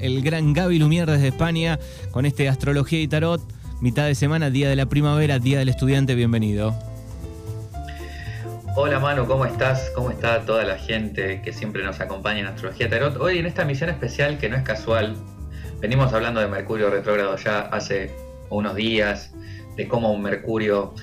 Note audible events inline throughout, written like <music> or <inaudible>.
el gran Gaby Lumier desde España con este Astrología y Tarot. Mitad de semana, día de la primavera, día del estudiante, bienvenido. Hola Manu, ¿cómo estás? ¿Cómo está toda la gente que siempre nos acompaña en Astrología Tarot? Hoy en esta misión especial que no es casual, venimos hablando de Mercurio retrógrado ya hace unos días, de cómo un Mercurio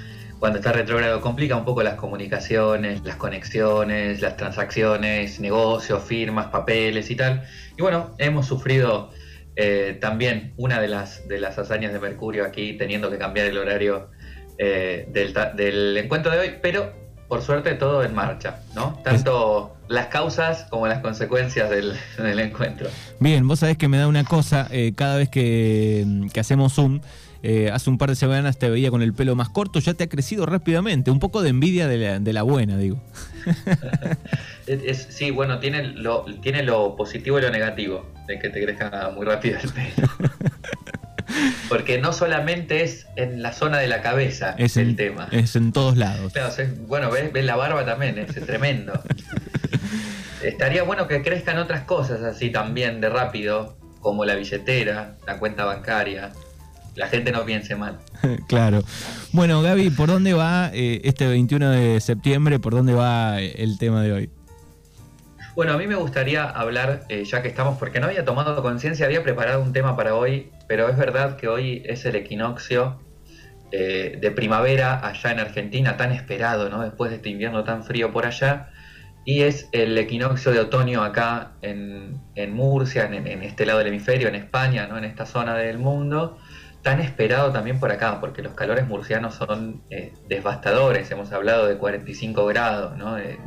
cuando está retrógrado complica un poco las comunicaciones, las conexiones, las transacciones, negocios, firmas, papeles y tal. Y bueno, hemos sufrido eh, también una de las, de las hazañas de Mercurio aquí, teniendo que cambiar el horario eh, del, del encuentro de hoy, pero por suerte todo en marcha, ¿no? Tanto las causas como las consecuencias del, encuentro. Bien, vos sabés que me da una cosa, eh, cada vez que, hacemos Zoom, eh, hace un par de semanas te veía con el pelo más corto, ya te ha crecido rápidamente, un poco de envidia de la, buena, digo. <laughs> sí, bueno, tiene lo, tiene lo positivo y lo negativo, de que te crezca muy rápido el pelo. <laughs> Porque no solamente es en la zona de la cabeza es el tema. Es en todos lados. bueno, ves, la barba también, es tremendo. <laughs> Estaría bueno que crezcan otras cosas así también de rápido, como la billetera, la cuenta bancaria. La gente no piense mal. <laughs> claro. Bueno, Gaby, ¿por dónde va eh, este 21 de septiembre? ¿Por dónde va el tema de hoy? Bueno, a mí me gustaría hablar, eh, ya que estamos, porque no había tomado conciencia, había preparado un tema para hoy, pero es verdad que hoy es el equinoccio eh, de primavera allá en Argentina, tan esperado, ¿no? Después de este invierno tan frío por allá, y es el equinoccio de otoño acá en, Murcia, en, este lado del hemisferio, en España, ¿no? En esta zona del mundo, tan esperado también por acá, porque los calores murcianos son eh, devastadores, hemos hablado de 45 grados, ¿no? de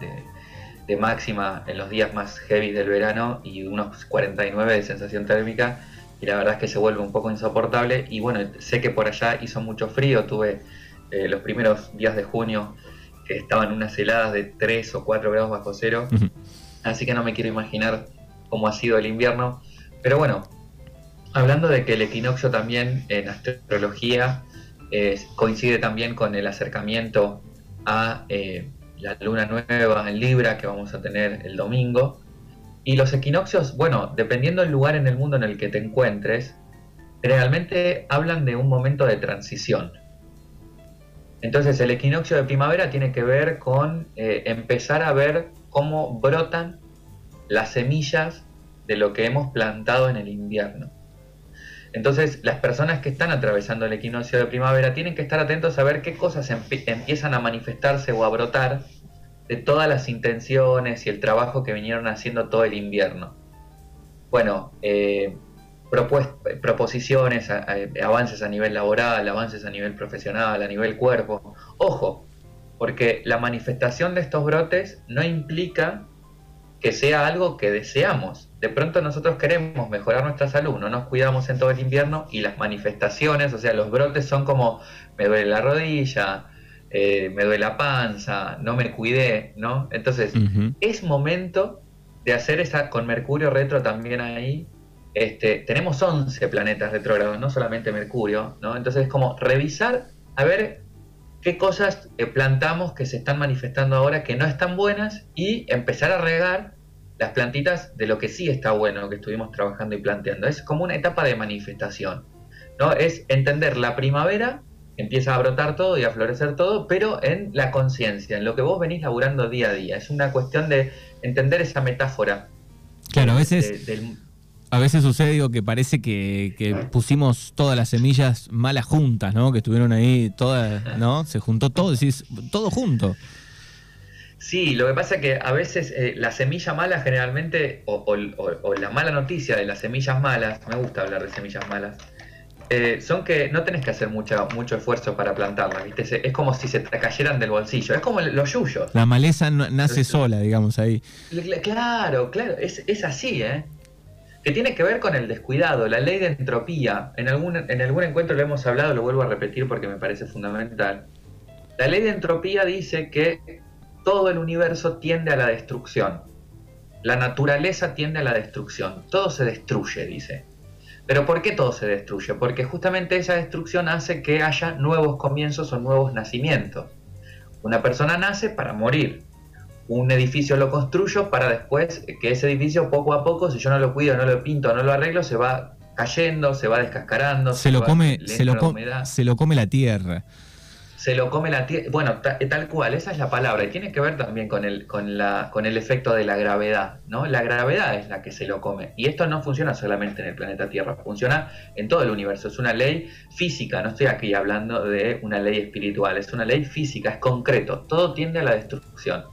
de máxima en los días más heavy del verano y unos 49 de sensación térmica y la verdad es que se vuelve un poco insoportable. Y bueno, sé que por allá hizo mucho frío, tuve eh, los primeros días de junio que estaban unas heladas de 3 o 4 grados bajo cero, así que no me quiero imaginar cómo ha sido el invierno, pero bueno, hablando de que el equinoccio también en astrología eh, coincide también con el acercamiento a eh, la luna nueva en Libra que vamos a tener el domingo. Y los equinoccios, bueno, dependiendo del lugar en el mundo en el que te encuentres, realmente hablan de un momento de transición. Entonces el equinoccio de primavera tiene que ver con eh, empezar a ver cómo brotan las semillas de lo que hemos plantado en el invierno. Entonces, las personas que están atravesando el equinoccio de primavera tienen que estar atentos a ver qué cosas empiezan a manifestarse o a brotar de todas las intenciones y el trabajo que vinieron haciendo todo el invierno. Bueno, eh, proposiciones, avances a nivel laboral, avances a nivel profesional, a nivel cuerpo. Ojo, porque la manifestación de estos brotes no implica que sea algo que deseamos. De pronto nosotros queremos mejorar nuestra salud, no nos cuidamos en todo el invierno y las manifestaciones, o sea, los brotes son como me duele la rodilla, eh, me duele la panza, no me cuidé, ¿no? Entonces, es momento de hacer esa, con Mercurio retro también ahí, este, tenemos 11 planetas retrógrados, no solamente Mercurio, ¿no? Entonces es como revisar, a ver qué cosas eh, plantamos que se están manifestando ahora que no están buenas y empezar a regar las plantitas de lo que sí está bueno, que estuvimos trabajando y planteando. Es como una etapa de manifestación. ¿no? Es entender la primavera, empieza a brotar todo y a florecer todo, pero en la conciencia, en lo que vos venís laburando día a día. Es una cuestión de entender esa metáfora. Claro, a veces... A veces sucede digo, que parece que, pusimos todas las semillas malas juntas, ¿no? Que estuvieron ahí todas, ¿no? Se juntó todo, decís, todo junto. Sí, lo que pasa es que a veces eh, la semilla mala generalmente, o, la mala noticia de las semillas malas, me gusta hablar de semillas malas, eh, son que no tenés que hacer mucho, mucho esfuerzo para plantarlas, ¿viste? Es como si se te cayeran del bolsillo, es como los yuyos. La maleza nace sola, digamos, ahí. Claro, claro, es, es así, ¿eh? que tiene que ver con el descuidado, la ley de entropía. En algún, en algún encuentro lo hemos hablado, lo vuelvo a repetir porque me parece fundamental. La ley de entropía dice que todo el universo tiende a la destrucción. La naturaleza tiende a la destrucción. Todo se destruye, dice. Pero ¿por qué todo se destruye? Porque justamente esa destrucción hace que haya nuevos comienzos o nuevos nacimientos. Una persona nace para morir. un edificio lo construyo para después que ese edificio poco a poco, si yo no lo cuido, no lo pinto, no lo arreglo, se va cayendo, se va descascarando. Se, lo, come, se, lo, se lo come la tierra se lo come la tierra. Bueno, tal cual, esa es la palabra. Y tiene que ver también con el, con, la, con el efecto de la gravedad, ¿no? La gravedad es la que se lo come. Y esto no funciona solamente en el planeta Tierra, funciona en todo el universo. Es una ley física, no estoy aquí hablando de una ley espiritual, es una ley física, es concreto. Todo tiende a la destrucción.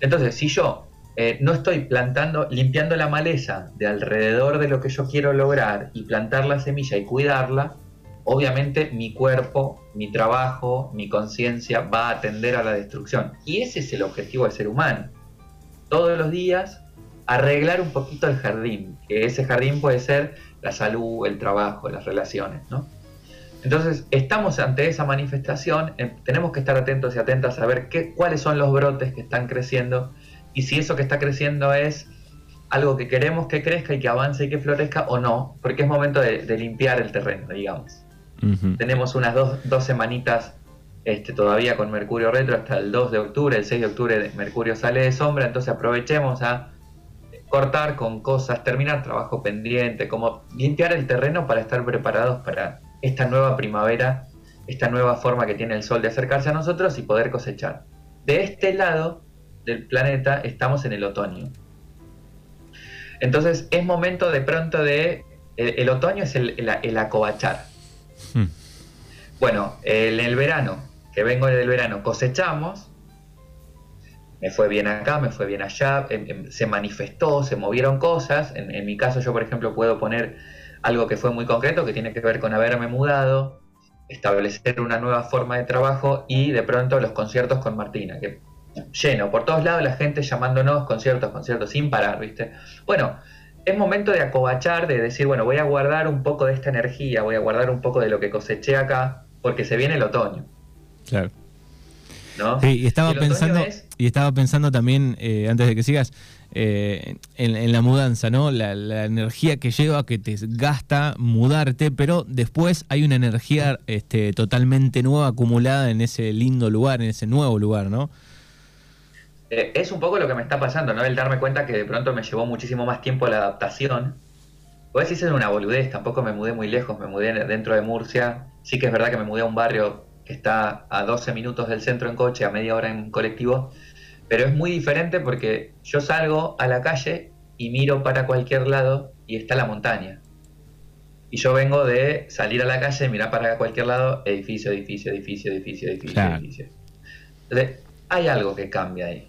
Entonces, si yo eh, no estoy plantando, limpiando la maleza de alrededor de lo que yo quiero lograr y plantar la semilla y cuidarla, obviamente mi cuerpo, mi trabajo, mi conciencia va a atender a la destrucción. Y ese es el objetivo del ser humano. Todos los días arreglar un poquito el jardín, que ese jardín puede ser la salud, el trabajo, las relaciones, ¿no? Entonces, estamos ante esa manifestación, eh, tenemos que estar atentos y atentas a ver qué, cuáles son los brotes que están creciendo y si eso que está creciendo es algo que queremos que crezca y que avance y que florezca o no, porque es momento de limpiar el terreno, digamos. Tenemos unas dos, semanitas este, todavía con Mercurio retro hasta el 2 de octubre, el 6 de octubre Mercurio sale de sombra, entonces aprovechemos a cortar con cosas, terminar trabajo pendiente, como limpiar el terreno para estar preparados para esta nueva primavera, esta nueva forma que tiene el sol de acercarse a nosotros y poder cosechar. De este lado del planeta estamos en el otoño. Entonces es momento de pronto de... El, otoño es el acobachar Hmm. Bueno, en el verano, que vengo del verano, cosechamos, me fue bien acá, me fue bien allá, em, em, se manifestó, se movieron cosas. En, mi caso yo, por ejemplo, puedo poner algo que fue muy concreto, que tiene que ver con haberme mudado, establecer una nueva forma de trabajo y de pronto los conciertos con Martina, que lleno, por todos lados la gente llamándonos conciertos, conciertos, sin parar, ¿viste? Bueno, es momento de acobachar, de decir, bueno, voy a guardar un poco de esta energía, voy a guardar un poco de lo que coseché acá, porque se viene el otoño. Claro. ¿No? Sí, y estaba pensando, y estaba pensando también, eh, antes de que sigas, eh, en, la mudanza, ¿no? La, energía que lleva, que te gasta mudarte, pero después hay una energía este, totalmente nueva acumulada en ese lindo lugar, en ese nuevo lugar, ¿no? Eh, es un poco lo que me está pasando, ¿no? El darme cuenta que de pronto me llevó muchísimo más tiempo la adaptación. Pues decir es una boludez, tampoco me mudé muy lejos, me mudé dentro de Murcia. Sí que es verdad que me mudé a un barrio que está a 12 minutos del centro en coche, a media hora en colectivo, pero es muy diferente porque yo salgo a la calle y miro para cualquier lado y está la montaña. Y yo vengo de salir a la calle, mirar para cualquier lado, edificio, edificio, edificio, edificio, edificio, edificio. Entonces, hay algo que cambia ahí.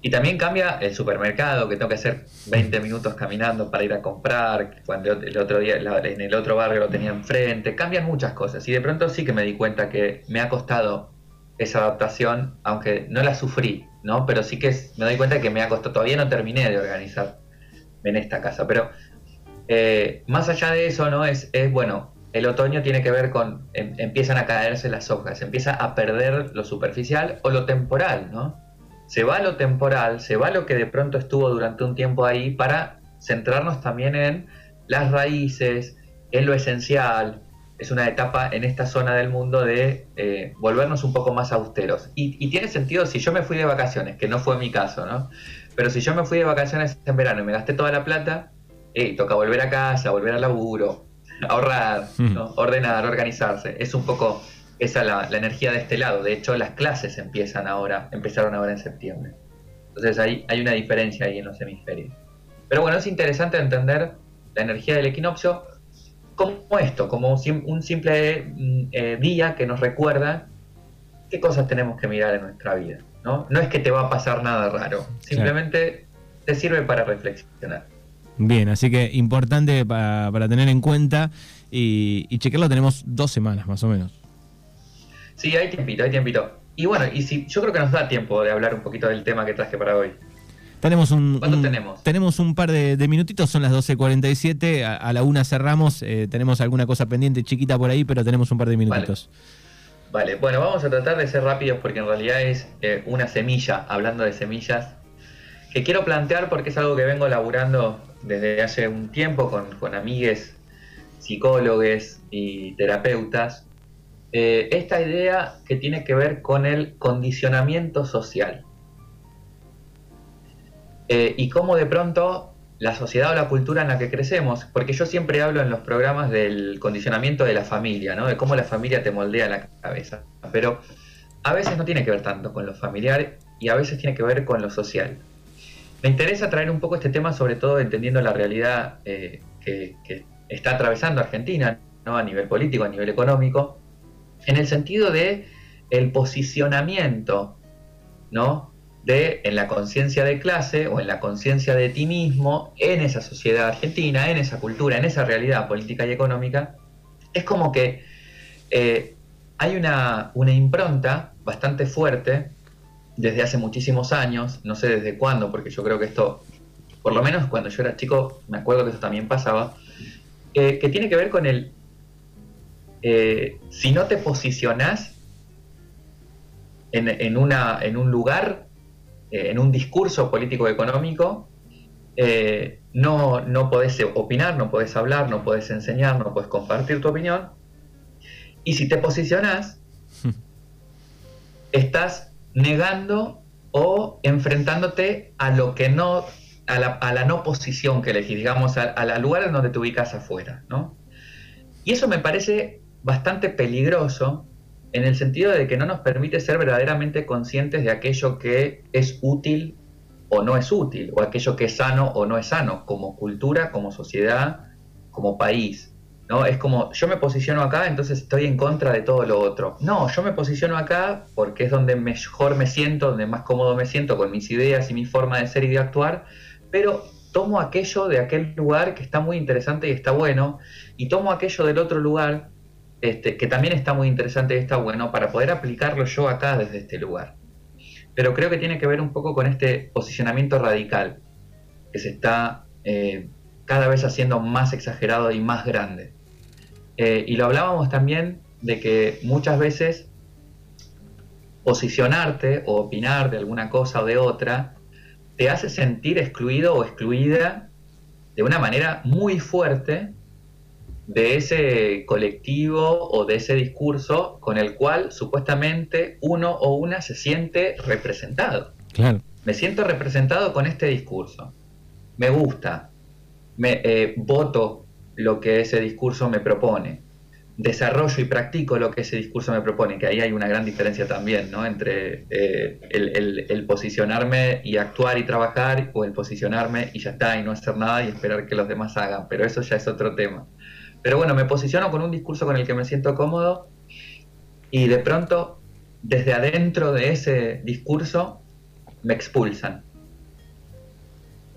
Y también cambia el supermercado, que tengo que hacer 20 minutos caminando para ir a comprar, cuando el otro día en el otro barrio lo tenía enfrente. Cambian muchas cosas. Y de pronto sí que me di cuenta que me ha costado esa adaptación, aunque no la sufrí, ¿no? Pero sí que me doy cuenta que me ha costado. Todavía no terminé de organizar en esta casa. Pero eh, más allá de eso, ¿no? Es, es bueno, el otoño tiene que ver con. Em, empiezan a caerse las hojas, empieza a perder lo superficial o lo temporal, ¿no? Se va lo temporal, se va lo que de pronto estuvo durante un tiempo ahí para centrarnos también en las raíces, en lo esencial. Es una etapa en esta zona del mundo de eh, volvernos un poco más austeros. Y, tiene sentido si yo me fui de vacaciones, que no fue mi caso, ¿no? Pero si yo me fui de vacaciones en verano y me gasté toda la plata, eh, toca volver a casa, volver al laburo, ahorrar, hmm. ordenar, organizarse. Es un poco esa la, la, energía de este lado. De hecho, las clases empiezan ahora, empezaron ahora en septiembre. Entonces hay, hay una diferencia ahí en los hemisferios. Pero bueno, es interesante entender la energía del equinoccio como esto, como un simple mm, eh, día que nos recuerda qué cosas tenemos que mirar en nuestra vida. No, no es que te va a pasar nada raro, simplemente te sirve para reflexionar. Bien, así que importante para, para tener en cuenta y, y chequearlo tenemos dos semanas más o menos. Sí, hay tiempito, hay tiempito. Y bueno, y si, yo creo que nos da tiempo de hablar un poquito del tema que traje para hoy. Tenemos un, ¿Cuánto tenemos? Tenemos un par de, minutitos, son las 12.47, a, a la una cerramos, eh, tenemos alguna cosa pendiente chiquita por ahí, pero tenemos un par de minutitos. Vale. bueno, vamos a tratar de ser rápidos porque en realidad es eh, una semilla, hablando de semillas, que quiero plantear porque es algo que vengo laburando desde hace un tiempo con, con amigues, psicólogos y terapeutas, eh, esta idea que tiene que ver con el condicionamiento social. eh, y cómo de pronto la sociedad o la cultura en la que crecemos, porque yo siempre hablo en los programas del condicionamiento de la familia, ¿no? de cómo la familia te moldea la cabeza, pero a veces no tiene que ver tanto con lo familiar y a veces tiene que ver con lo social. Me interesa traer un poco este tema, sobre todo entendiendo la realidad eh, que, está atravesando Argentina, ¿no? a nivel político, a nivel económico, en el sentido de el posicionamiento ¿no? de en la conciencia de clase o en la conciencia de ti mismo en esa sociedad argentina, en esa cultura, en esa realidad política y económica, es como que eh, hay una, una impronta bastante fuerte desde hace muchísimos años, no sé desde cuándo, porque yo creo que esto, por lo menos cuando yo era chico, me acuerdo que eso también pasaba, eh, que tiene que ver con el, eh, si no te posicionás en, una, en un lugar, eh, en un discurso político-económico, no, no podés opinar, no podés hablar, no podés enseñar, no podés compartir tu opinión. Y si te posicionás, <laughs> estás negando o enfrentándote a lo que no, a la, no posición que elegís, digamos, al lugar en donde te ubicas afuera, ¿no? Y eso me parece bastante peligroso en el sentido de que no nos permite ser verdaderamente conscientes de aquello que es útil o no es útil, o aquello que es sano o no es sano, como cultura, como sociedad, como país. ¿no? Es como, yo me posiciono acá, entonces estoy en contra de todo lo otro. No, yo me posiciono acá porque es donde mejor me siento, donde más cómodo me siento con mis ideas y mi forma de ser y de actuar, pero tomo aquello de aquel lugar que está muy interesante y está bueno, y tomo aquello del otro lugar este, que también está muy interesante y está bueno para poder aplicarlo yo acá desde este lugar. Pero creo que tiene que ver un poco con este posicionamiento radical que se está eh, cada vez haciendo más exagerado y más grande. Eh, y lo hablábamos también de que muchas veces posicionarte o opinar de alguna cosa o de otra te hace sentir excluido o excluida de una manera muy fuerte de ese colectivo o de ese discurso con el cual supuestamente uno o una se siente representado. Claro. Me siento representado con este discurso. Me gusta. Me eh, voto lo que ese discurso me propone. Desarrollo y practico lo que ese discurso me propone, que ahí hay una gran diferencia también, ¿no? Entre eh, el, posicionarme y actuar y trabajar, o el posicionarme y ya está, y no hacer nada y esperar que los demás hagan, pero eso ya es otro tema. Pero bueno, me posiciono con un discurso con el que me siento cómodo y de pronto, desde adentro de ese discurso, me expulsan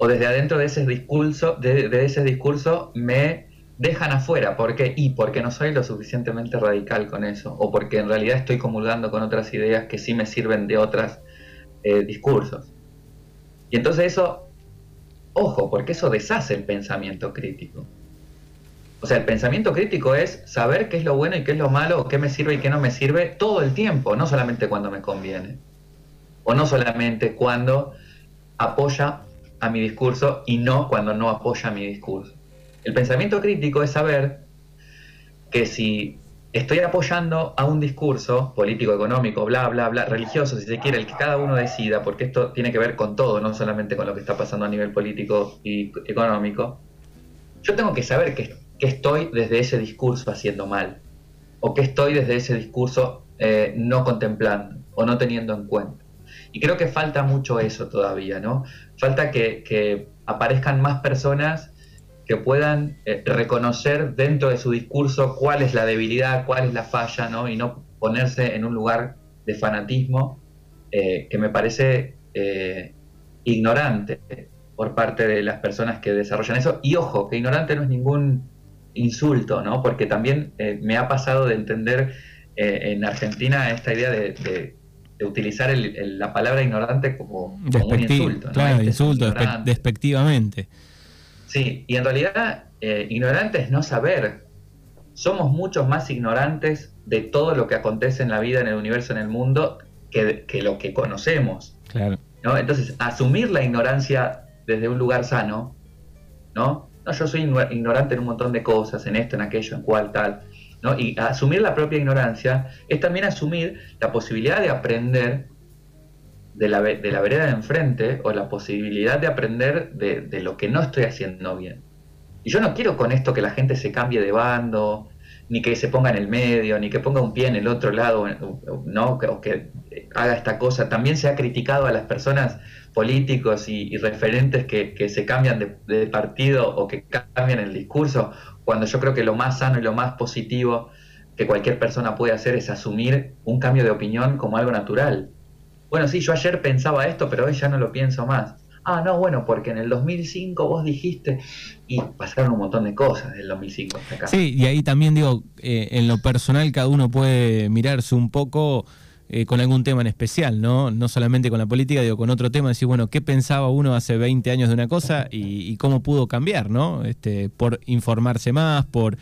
o desde adentro de ese discurso, de, ese discurso me dejan afuera. ¿Por qué? Y porque no soy lo suficientemente radical con eso, o porque en realidad estoy comulgando con otras ideas que sí me sirven de otros eh, discursos. Y entonces eso, ojo, porque eso deshace el pensamiento crítico. O sea, el pensamiento crítico es saber qué es lo bueno y qué es lo malo, qué me sirve y qué no me sirve todo el tiempo, no solamente cuando me conviene. O no solamente cuando apoya a mi discurso y no cuando no apoya mi discurso. El pensamiento crítico es saber que si estoy apoyando a un discurso político, económico, bla, bla, bla, religioso, si se quiere, el que cada uno decida, porque esto tiene que ver con todo, no solamente con lo que está pasando a nivel político y económico, yo tengo que saber que, estoy desde ese discurso haciendo mal, o que estoy desde ese discurso eh, no contemplando o no teniendo en cuenta. Y creo que falta mucho eso todavía, ¿no? Falta que, aparezcan más personas que puedan eh, reconocer dentro de su discurso cuál es la debilidad, cuál es la falla, ¿no? Y no ponerse en un lugar de fanatismo eh, que me parece ignorante por parte de las personas que desarrollan eso. Y ojo, que ignorante no es ningún insulto, ¿no? Porque también me ha pasado de entender en Argentina esta idea de utilizar la palabra ignorante como, un insulto. Claro, este insulto, despectivamente. Sí, y en realidad eh, ignorante es no saber. Somos muchos más ignorantes de todo lo que acontece en la vida, en el universo, en el mundo, que, lo que conocemos. Claro. ¿no? Entonces, asumir la ignorancia desde un lugar sano, ¿no? No, yo soy ignorante en un montón de cosas, en esto, en aquello, en cual, tal. Y asumir la propia ignorancia es también asumir la posibilidad de aprender de la, de la vereda de enfrente o la posibilidad de aprender de, de lo que no estoy haciendo bien. Y yo no quiero con esto que la gente se cambie de bando, ni que se ponga en el medio, ni que ponga un pie en el otro lado, ¿no? o que haga esta cosa. También se ha criticado a las personas políticos y, referentes que, se cambian de, partido o que cambian el discurso, cuando yo creo que lo más sano y lo más positivo que cualquier persona puede hacer es asumir un cambio de opinión como algo natural. Bueno, sí, yo ayer pensaba esto, pero hoy ya no lo pienso más. Ah, no, bueno, porque en el 2005 vos dijiste y pasaron un montón de cosas del 2005 hasta acá. Sí, y ahí también digo, eh, en lo personal cada uno puede mirarse un poco eh, con algún tema en especial, ¿no? No solamente con la política, digo, con otro tema, decir, bueno, ¿qué pensaba uno hace 20 años de una cosa y, cómo pudo cambiar, ¿no? Este, por informarse más, por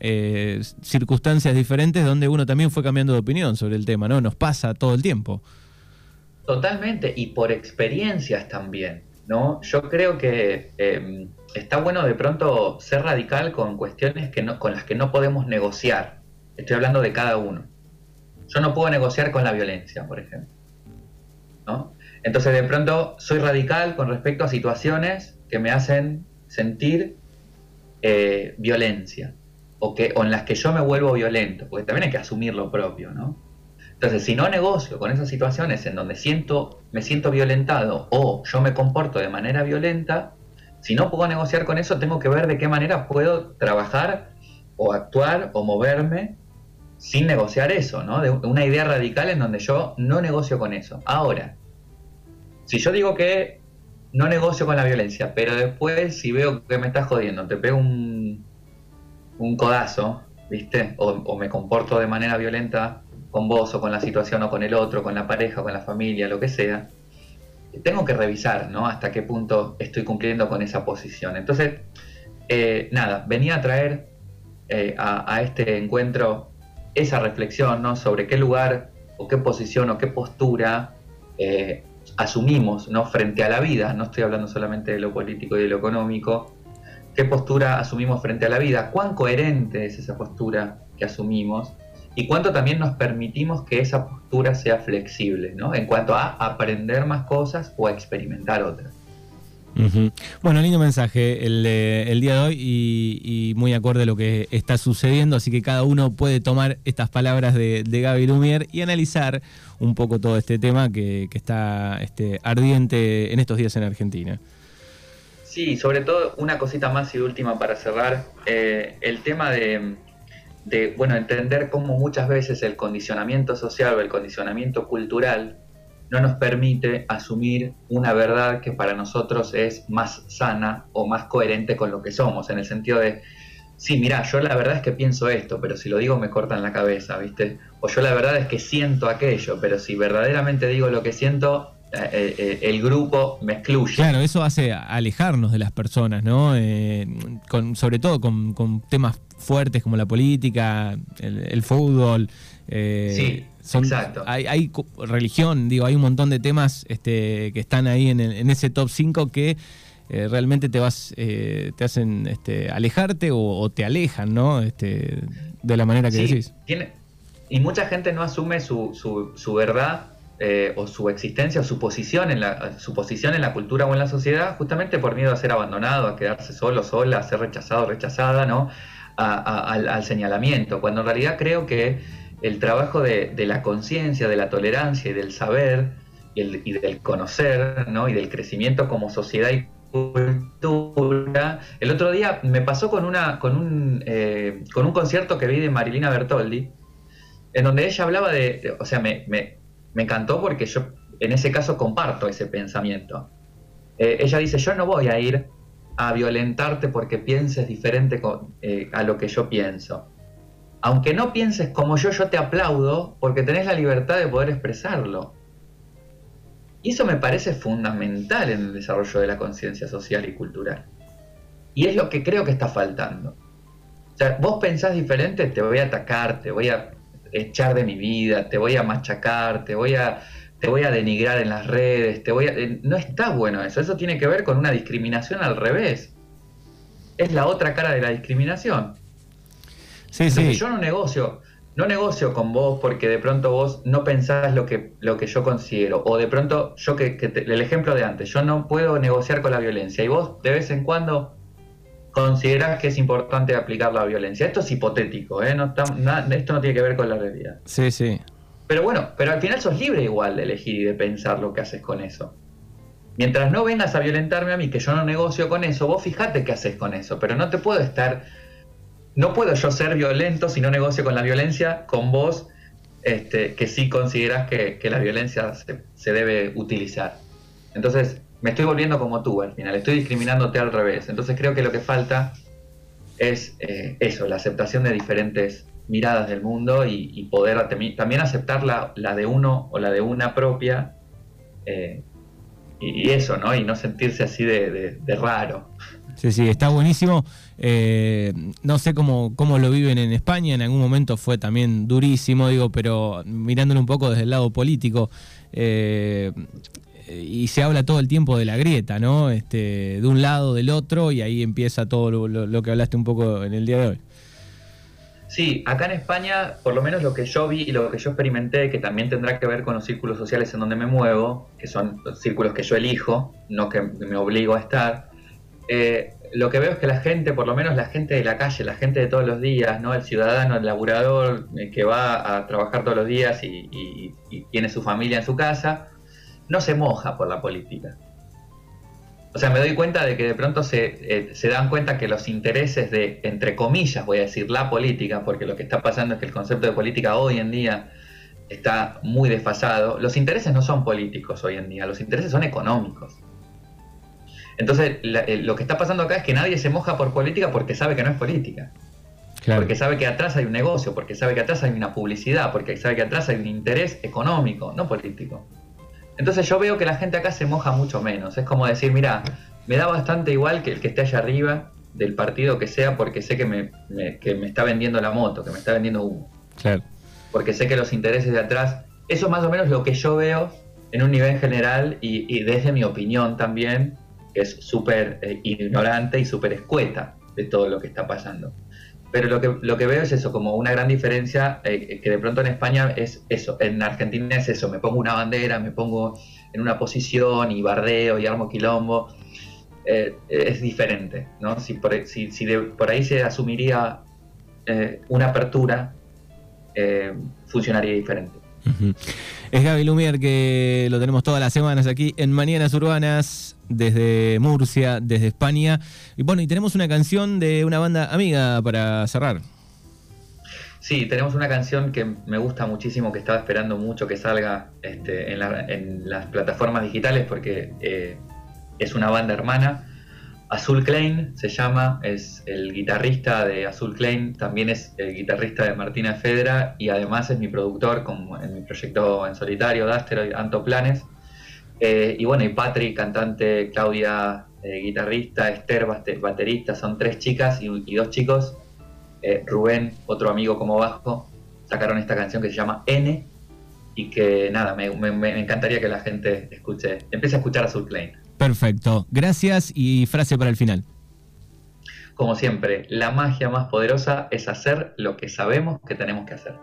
eh, circunstancias diferentes donde uno también fue cambiando de opinión sobre el tema, ¿no? Nos pasa todo el tiempo. Totalmente, y por experiencias también, ¿no? Yo creo que em, está bueno de pronto ser radical con cuestiones que no, con las que no podemos negociar. Estoy hablando de cada uno. Yo no puedo negociar con la violencia, por ejemplo. ¿no? Entonces de pronto soy radical con respecto a situaciones que me hacen sentir eh, violencia o, que, o en las que yo me vuelvo violento, porque también hay que asumir lo propio, ¿no? Entonces, si no negocio con esas situaciones en donde siento, me siento violentado o yo me comporto de manera violenta, si no puedo negociar con eso, tengo que ver de qué manera puedo trabajar o actuar o moverme sin negociar eso, ¿no? De una idea radical en donde yo no negocio con eso. Ahora, si yo digo que no negocio con la violencia, pero después si veo que me estás jodiendo, te pego un, un codazo, ¿viste? o me comporto de manera violenta con vos o con la situación o con el otro, con la pareja o con la familia, lo que sea, tengo que revisar, ¿no? Hasta qué punto estoy cumpliendo con esa posición. Entonces, eh, nada, venía a traer eh, a, este encuentro esa reflexión, ¿no? Sobre qué lugar o qué posición o qué postura eh, asumimos, ¿no? Frente a la vida, no estoy hablando solamente de lo político y de lo económico, qué postura asumimos frente a la vida, cuán coherente es esa postura que asumimos y cuánto también nos permitimos que esa postura sea flexible, ¿no? En cuanto a aprender más cosas o a experimentar otras. Bueno, lindo mensaje el, día de hoy y, muy acorde a lo que está sucediendo, así que cada uno puede tomar estas palabras de, de Gaby Lumier y analizar un poco todo este tema que, está este, ardiente en estos días en Argentina. Sí, sobre todo una cosita más y última para cerrar, eh, el tema de de bueno, entender cómo muchas veces el condicionamiento social o el condicionamiento cultural no nos permite asumir una verdad que para nosotros es más sana o más coherente con lo que somos, en el sentido de, sí, mira, yo la verdad es que pienso esto, pero si lo digo me cortan la cabeza, ¿viste? O yo la verdad es que siento aquello, pero si verdaderamente digo lo que siento, eh, eh, eh, el grupo me excluye. Claro, eso hace alejarnos de las personas, ¿no? con, sobre todo con, con temas fuertes como la política, el, fútbol. Eh, sí, exacto. Hay, religión, digo, hay un montón de temas este, que están ahí en, ese top 5 que eh, realmente te vas eh, te hacen este, alejarte o, te alejan, ¿no? Este, de la manera que decís. y mucha gente no asume su, su, su verdad o su existencia o su posición, en la, su posición en la cultura o en la sociedad justamente por miedo a ser abandonado, a quedarse solo, sola, a ser rechazado, rechazada, ¿no? Al, señalamiento, cuando en realidad creo que el trabajo de, la conciencia, de la tolerancia y del saber y, del conocer ¿no? y del crecimiento como sociedad y cultura. El otro día me pasó con, una, con, un, eh, con un concierto que vi de Marilina Bertoldi, en donde ella hablaba de, o sea, me, me, me, encantó porque yo en ese caso comparto ese pensamiento. Eh, ella dice, yo no voy a ir a violentarte porque pienses diferente eh, a lo que yo pienso. Aunque no pienses como yo, yo te aplaudo porque tenés la libertad de poder expresarlo. Y eso me parece fundamental en el desarrollo de la conciencia social y cultural. Y es lo que creo que está faltando. O sea, vos pensás diferente, te voy a atacar, te voy a echar de mi vida, te voy a machacar, te voy a te voy a denigrar en las redes, te voy a... Eh, no está bueno eso, eso tiene que ver con una discriminación al revés. Es la otra cara de la discriminación. Sí, sí. Yo no negocio, no negocio con vos porque de pronto vos no pensás lo que, lo que yo considero, o de pronto yo que, el ejemplo de antes, yo no puedo negociar con la violencia y vos de vez en cuando considerás que es importante aplicar la violencia. Esto es hipotético, ¿eh? no esto no tiene que ver con la realidad. Sí, sí. Pero bueno, pero al final sos libre igual de elegir y de pensar lo que haces con eso. Mientras no vengas a violentarme a mí, que yo no negocio con eso, vos fijate qué haces con eso, pero no te puedo estar no puedo yo ser violento si no negocio con la violencia con vos, este, que sí consideras que, la violencia se, debe utilizar. Entonces, me estoy volviendo como tú al final, estoy discriminándote al revés. Entonces creo que lo que falta es eh, eso, la aceptación de diferentes miradas del mundo y, poder también aceptar la, de uno o la de una propia. Eh, y, eso, ¿no? Y no sentirse así de raro. Sí, sí, está buenísimo. Eh, no sé cómo, cómo lo viven en España, en algún momento fue también durísimo, digo, pero mirándolo un poco desde el lado político, eh, y se habla todo el tiempo de la grieta, ¿no? Este, de un lado, del otro, y ahí empieza todo lo, que hablaste un poco en el día de hoy. Sí, acá en España, por lo menos lo que yo vi y lo que yo experimenté, que también tendrá que ver con los círculos sociales en donde me muevo, que son los círculos que yo elijo, no que me obligo a estar, eh, lo que veo es que la gente, por lo menos la gente de la calle, la gente de todos los días, ¿no? El ciudadano, el laburador eh, que va a trabajar todos los días y, tiene su familia en su casa, no se moja por la política. O sea, me doy cuenta de que de pronto se, eh, se, dan cuenta que los intereses de, entre comillas, voy a decir, la política, porque lo que está pasando es que el concepto de política hoy en día está muy desfasado. Los intereses no son políticos hoy en día, los intereses son económicos. Entonces, eh, lo que está pasando acá es que nadie se moja por política porque sabe que no es política. Porque sabe que atrás hay un negocio, porque sabe que atrás hay una publicidad, porque sabe que atrás hay un interés económico, no político. Entonces yo veo que la gente acá se moja mucho menos. Es como decir, mira, me da bastante igual que el que esté allá arriba del partido que sea porque sé que me, que me está vendiendo la moto, que me está vendiendo humo. Claro. Porque sé que los intereses de atrás, eso es más o menos lo que yo veo en un nivel general y, y desde mi opinión también, que es súper eh, ignorante y súper escueta de todo lo que está pasando. Pero lo que, lo que veo es eso, como una gran diferencia, eh, que de pronto en España es eso, en Argentina es eso, me pongo una bandera, me pongo en una posición y bardeo y armo quilombo, eh, es diferente, ¿no? Si por, si, por ahí se asumiría una apertura, funcionaría diferente. Es Gaby Lumier que lo tenemos todas las semanas aquí en Mañanas Urbanas, desde Murcia, desde España. Y bueno, y tenemos una canción de una banda amiga para cerrar. Sí, tenemos una canción que me gusta muchísimo, que estaba esperando mucho que salga este, en, las plataformas digitales porque eh, es una banda hermana Azul Klein se llama, es el guitarrista de Azul Klein, también es el guitarrista de Martina Fedra y además es mi productor como en mi proyecto en solitario, Daster, Antoplanes. Eh, y bueno, y Patri, cantante, Claudia, eh, guitarrista, Esther, baterista, son tres chicas y, dos chicos. Eh, Rubén, otro amigo como bajo, sacaron esta canción que se llama N y que nada, me, me encantaría que la gente escuche, empiece a escuchar Azul Klein. Perfecto. Gracias y frase para el final. Como siempre, la magia más poderosa es hacer lo que sabemos que tenemos que hacer.